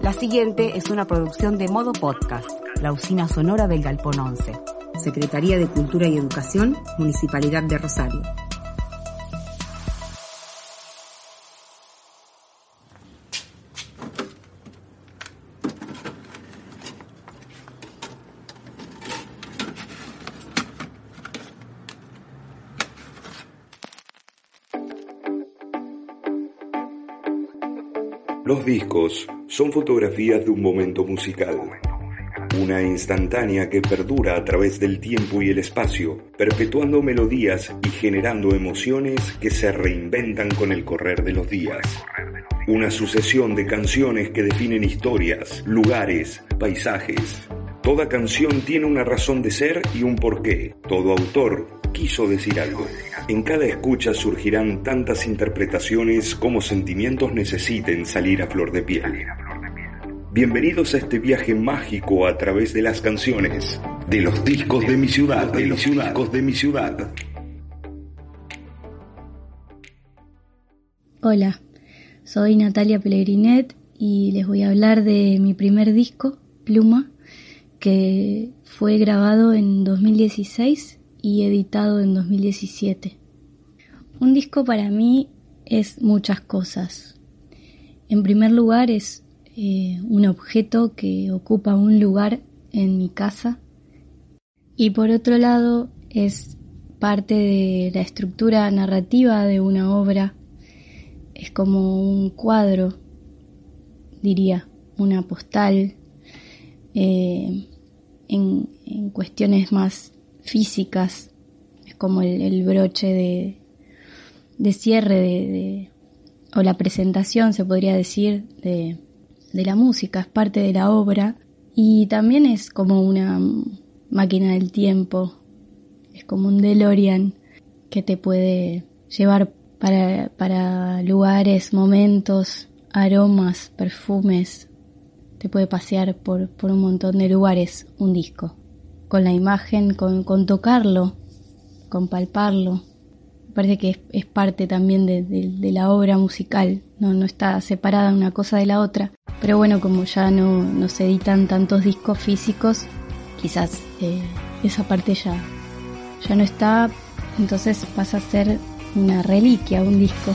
La siguiente es una producción de Modo Podcast, la usina sonora del Galpón 11. Secretaría de Cultura y Educación, Municipalidad de Rosario. Discos son fotografías de un momento musical, una instantánea que perdura a través del tiempo y el espacio, perpetuando melodías y generando emociones que se reinventan con el correr de los días. Una sucesión de canciones que definen historias, lugares, paisajes. Toda canción tiene una razón de ser y un porqué. Todo autor quiso decir algo. En cada escucha surgirán tantas interpretaciones como sentimientos necesiten salir a flor de piel. Bienvenidos a este viaje mágico a través de las canciones, de los discos de mi ciudad, de los discos de mi ciudad. Hola, soy Natalia Pellegrinet y les voy a hablar de mi primer disco, Pluma, que fue grabado en 2016 y editado en 2017. Un disco para mí es muchas cosas. En primer lugar es eh, un objeto que ocupa un lugar en mi casa y por otro lado es parte de la estructura narrativa de una obra. Es como un cuadro, diría, una postal, eh, en, en cuestiones más físicas, es como el, broche de, cierre de, o la presentación, se podría decir, de, de la música, es parte de la obra. Y también es como una máquina del tiempo, es como un DeLorean que te puede llevar para, para lugares, momentos, aromas, perfumes, te puede pasear por, por un montón de lugares un disco con la imagen, con, tocarlo, con palparlo. parece que es, parte también de, la obra musical, no, no está separada una cosa de la otra. Pero bueno, como ya no, se editan tantos discos físicos, quizás eh, esa parte ya, ya no está, entonces pasa a ser una reliquia, un disco.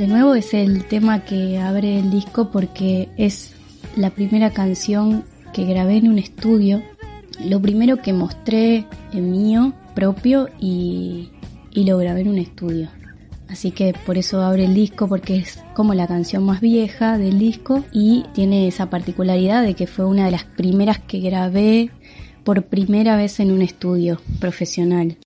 De nuevo es el tema que abre el disco porque es la primera canción que grabé en un estudio. Lo primero que mostré en mío propio y, y lo grabé en un estudio. Así que por eso abre el disco porque es como la canción más vieja del disco y tiene esa particularidad de que fue una de las primeras que grabé por primera vez en un estudio profesional.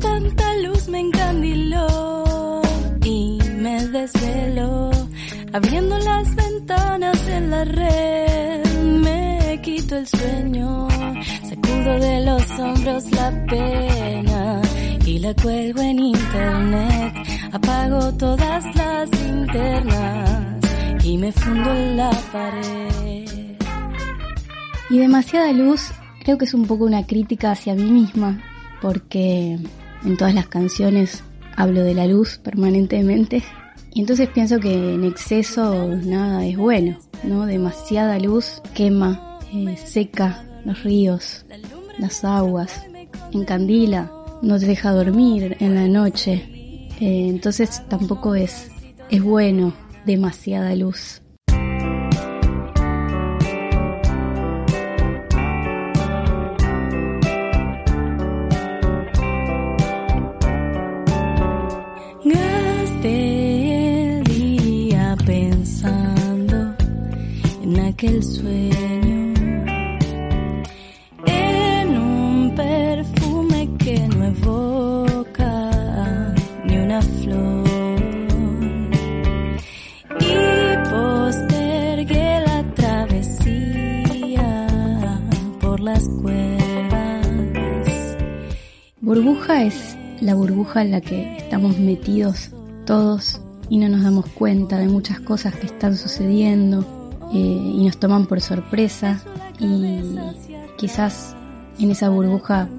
Tanta luz me encandiló y me desveló. Abriendo las ventanas en la red, me quito el sueño. Sacudo de los hombros la pena y la cuelgo en internet. Apago todas las linternas y me fundo en la pared. Y demasiada luz creo que es un poco una crítica hacia mí misma, porque en todas las canciones hablo de la luz permanentemente y entonces pienso que en exceso nada es bueno, ¿no? Demasiada luz quema, eh, seca los ríos, las aguas, encandila, no te deja dormir en la noche. Eh, entonces tampoco es, es bueno demasiada luz. Burbuja es la burbuja en la que estamos metidos todos y no nos damos cuenta de muchas cosas que están sucediendo eh, y nos toman por sorpresa. Y quizás en esa burbuja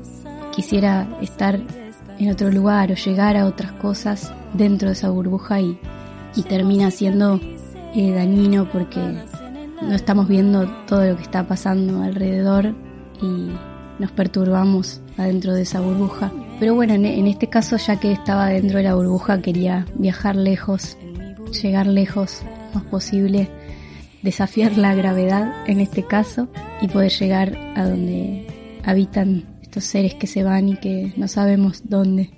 quisiera estar en otro lugar o llegar a otras cosas dentro de esa burbuja y, y termina siendo eh, dañino porque no estamos viendo todo lo que está pasando alrededor y nos perturbamos adentro de esa burbuja. Pero bueno, en, este caso ya que estaba dentro de la burbuja quería viajar lejos, llegar lejos más posible desafiar la gravedad en este caso y poder llegar a donde habitan estos seres que se van y que no sabemos dónde.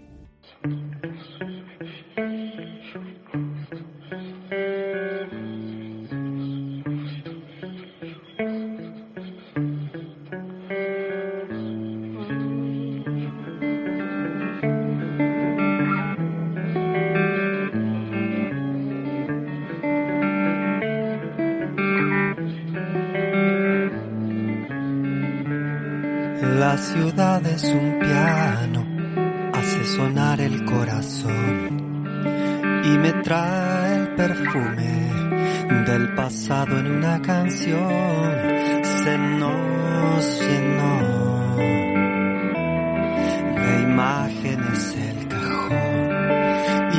Ciudad es un piano, hace sonar el corazón y me trae el perfume del pasado en una canción. Se nos llenó de imágenes el cajón,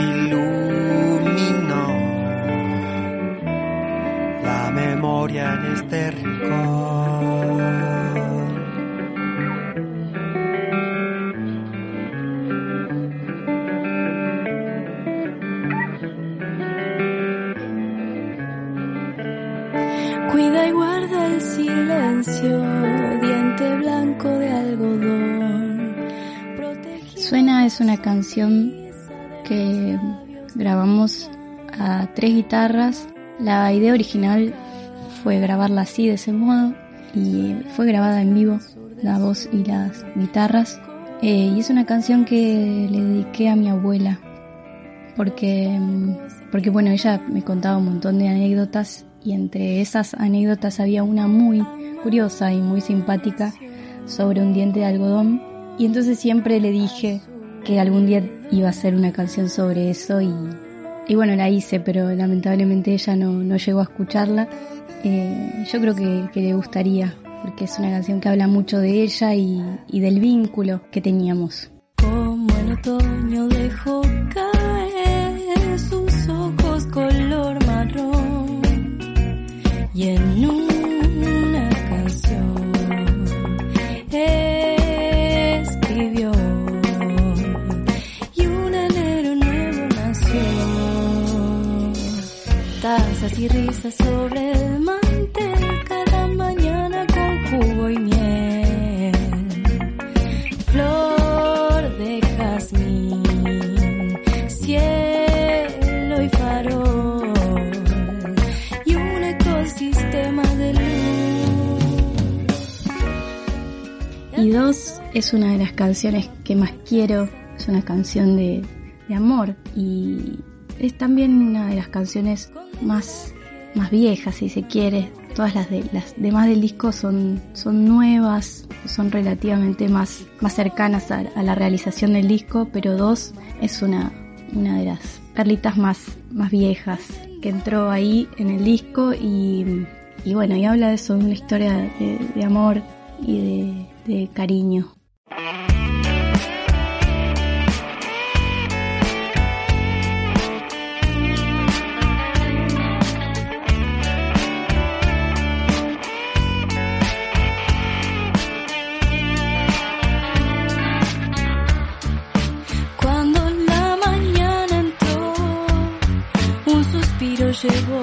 iluminó la memoria en este rincón. Es una canción que grabamos a tres guitarras. La idea original fue grabarla así, de ese modo, y fue grabada en vivo, la voz y las guitarras. Eh, y es una canción que le dediqué a mi abuela, porque, porque bueno, ella me contaba un montón de anécdotas y entre esas anécdotas había una muy curiosa y muy simpática sobre un diente de algodón y entonces siempre le dije que algún día iba a hacer una canción sobre eso y, y bueno, la hice, pero lamentablemente ella no, no llegó a escucharla. Eh, yo creo que, le gustaría, porque es una canción que habla mucho de ella y, y del vínculo que teníamos. Como el otoño dejó caer sus ojos color marrón y en una es una de las canciones que más quiero, es una canción de, de amor y es también una de las canciones más, más viejas si se quiere. Todas las, de, las demás del disco son, son nuevas, son relativamente más, más cercanas a, la realización del disco, pero dos es una, una de las perlitas más, más viejas que entró ahí en el disco y, y bueno, y habla de eso, de una historia de, amor y de cariño. Lo llevó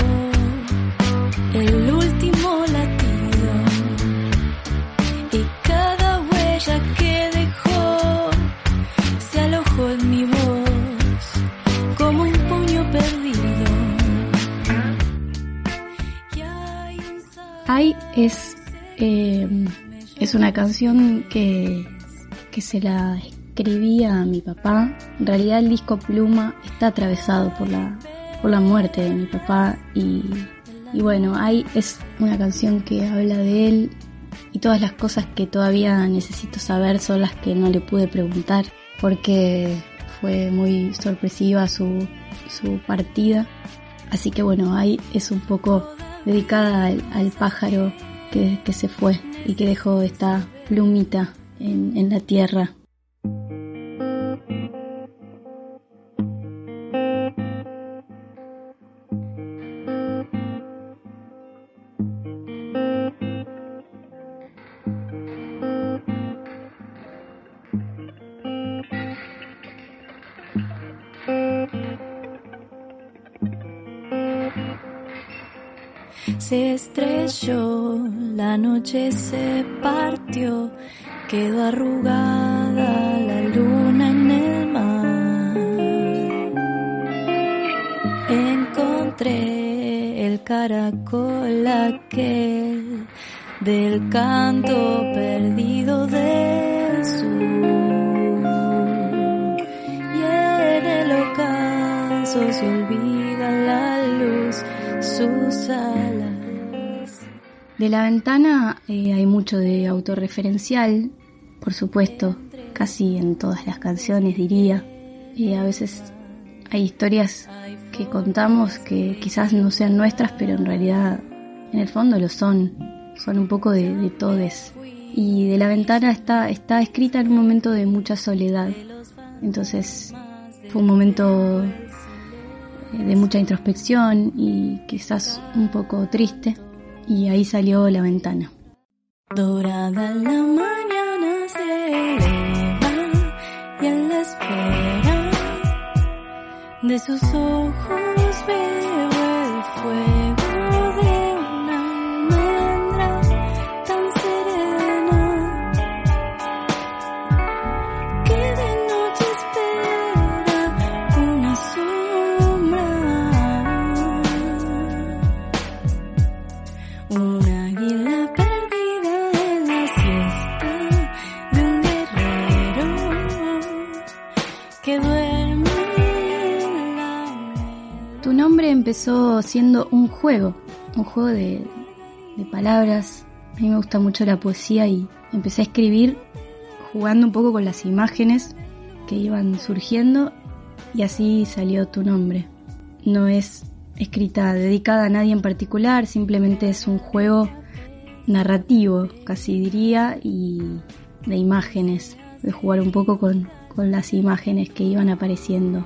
el último latido y cada huella que dejó se alojó en mi voz como un puño perdido. Ay es, eh, es una canción que, que se la escribía a mi papá. En realidad el disco Pluma está atravesado por la, por la muerte de mi papá y, bueno, Ay es una canción que habla de él y todas las cosas que todavía necesito saber son las que no le pude preguntar porque fue muy sorpresiva su, su partida. Así que bueno, Ay es un poco dedicada al, pájaro que, se fue y que dejó esta plumita en la tierra. Se estrelló, la noche se partió, quedó arrugada la luna en el mar. Encontré el caracol aquel del canto perdido del sur. Y en el ocaso se olvida la luz, De la ventana eh, hay mucho de autorreferencial, por supuesto, casi en todas las canciones diría. Eh, a veces hay historias que contamos que quizás no sean nuestras, pero en realidad en el fondo lo son. Son un poco de, de todes. Y de la ventana está, está escrita en un momento de mucha soledad. Entonces fue un momento de mucha introspección y quizás un poco triste y ahí salió la ventana. Dorada la mañana se eleva y en la espera de sus ojos Tu nombre empezó siendo un juego, un juego de, palabras. A mí me gusta mucho la poesía y empecé a escribir jugando un poco con las imágenes que iban surgiendo y así salió tu nombre. No es escrita dedicada a nadie en particular, simplemente es un juego narrativo, casi diría, y de imágenes, de jugar un poco con las imágenes que iban apareciendo.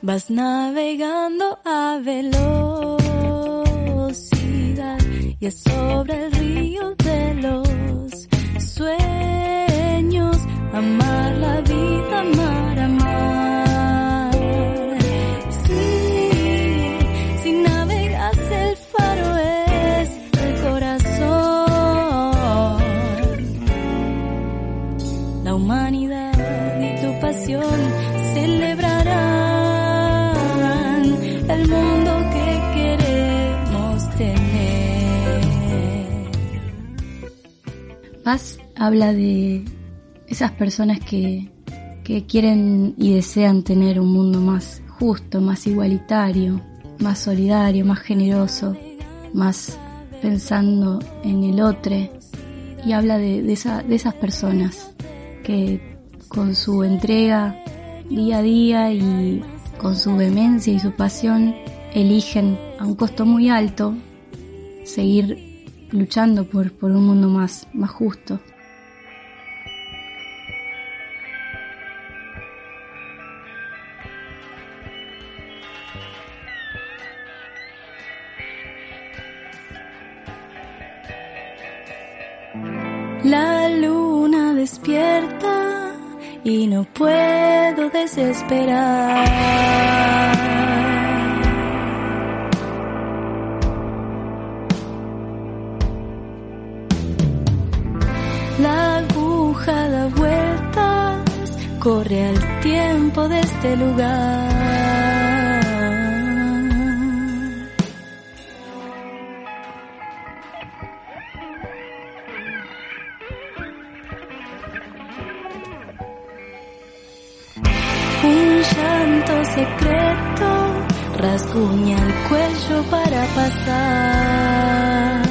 Vas navegando a velocidad y es sobre el río de los sueños. Habla de esas personas que, que quieren y desean tener un mundo más justo, más igualitario, más solidario, más generoso, más pensando en el otro. Y habla de, de, esa, de esas personas que con su entrega día a día y con su vehemencia y su pasión eligen a un costo muy alto seguir luchando por, por un mundo más, más justo. Desesperar. La aguja da vueltas, corre al tiempo de este lugar. Secreto rasguña el cuello para pasar.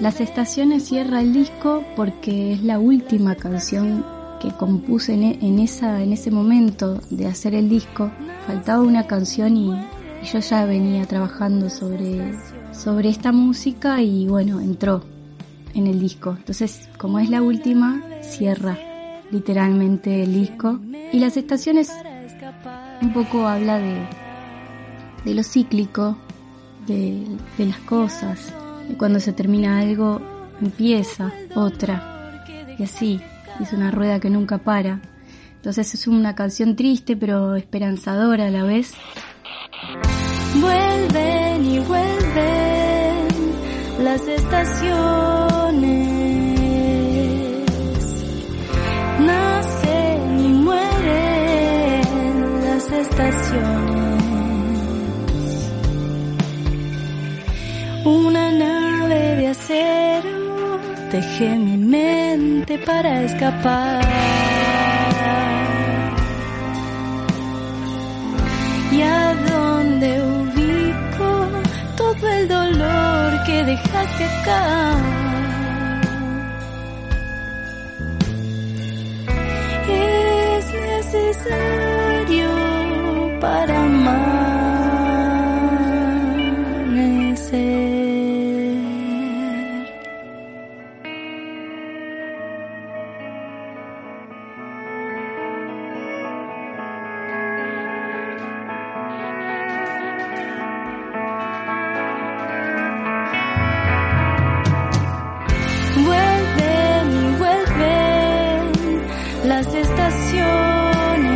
Las estaciones cierra el disco porque es la última canción que compuse en, e- en esa, en ese momento de hacer el disco. Faltaba una canción y, y yo ya venía trabajando sobre, sobre esta música y bueno, entró en el disco. Entonces, como es la última, cierra literalmente el disco. Y las estaciones un poco habla de, de lo cíclico, de, de las cosas, de cuando se termina algo, empieza otra. Y así, es una rueda que nunca para. Entonces es una canción triste pero esperanzadora a la vez. Vuelven y vuelven las estaciones. Una nave de acero teje mi mente para escapar. y a dónde ubico todo el dolor que dejaste acá. Es estaciones.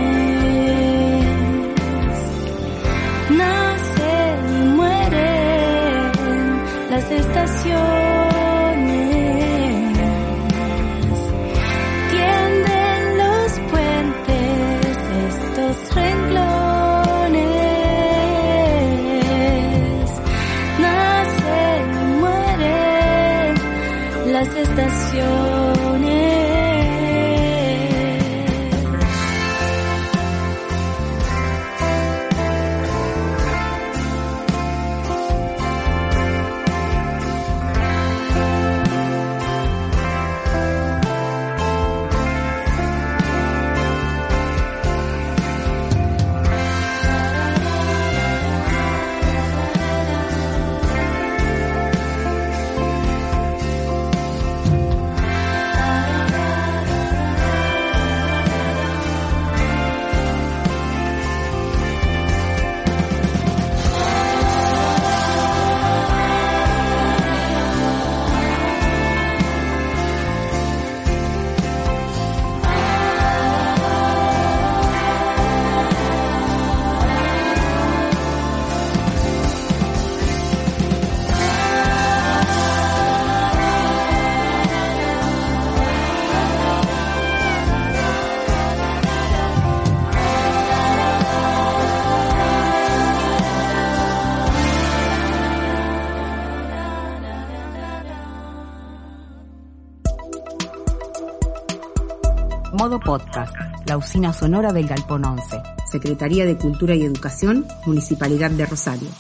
La usina sonora del Galpón 11. Secretaría de Cultura y Educación, Municipalidad de Rosario.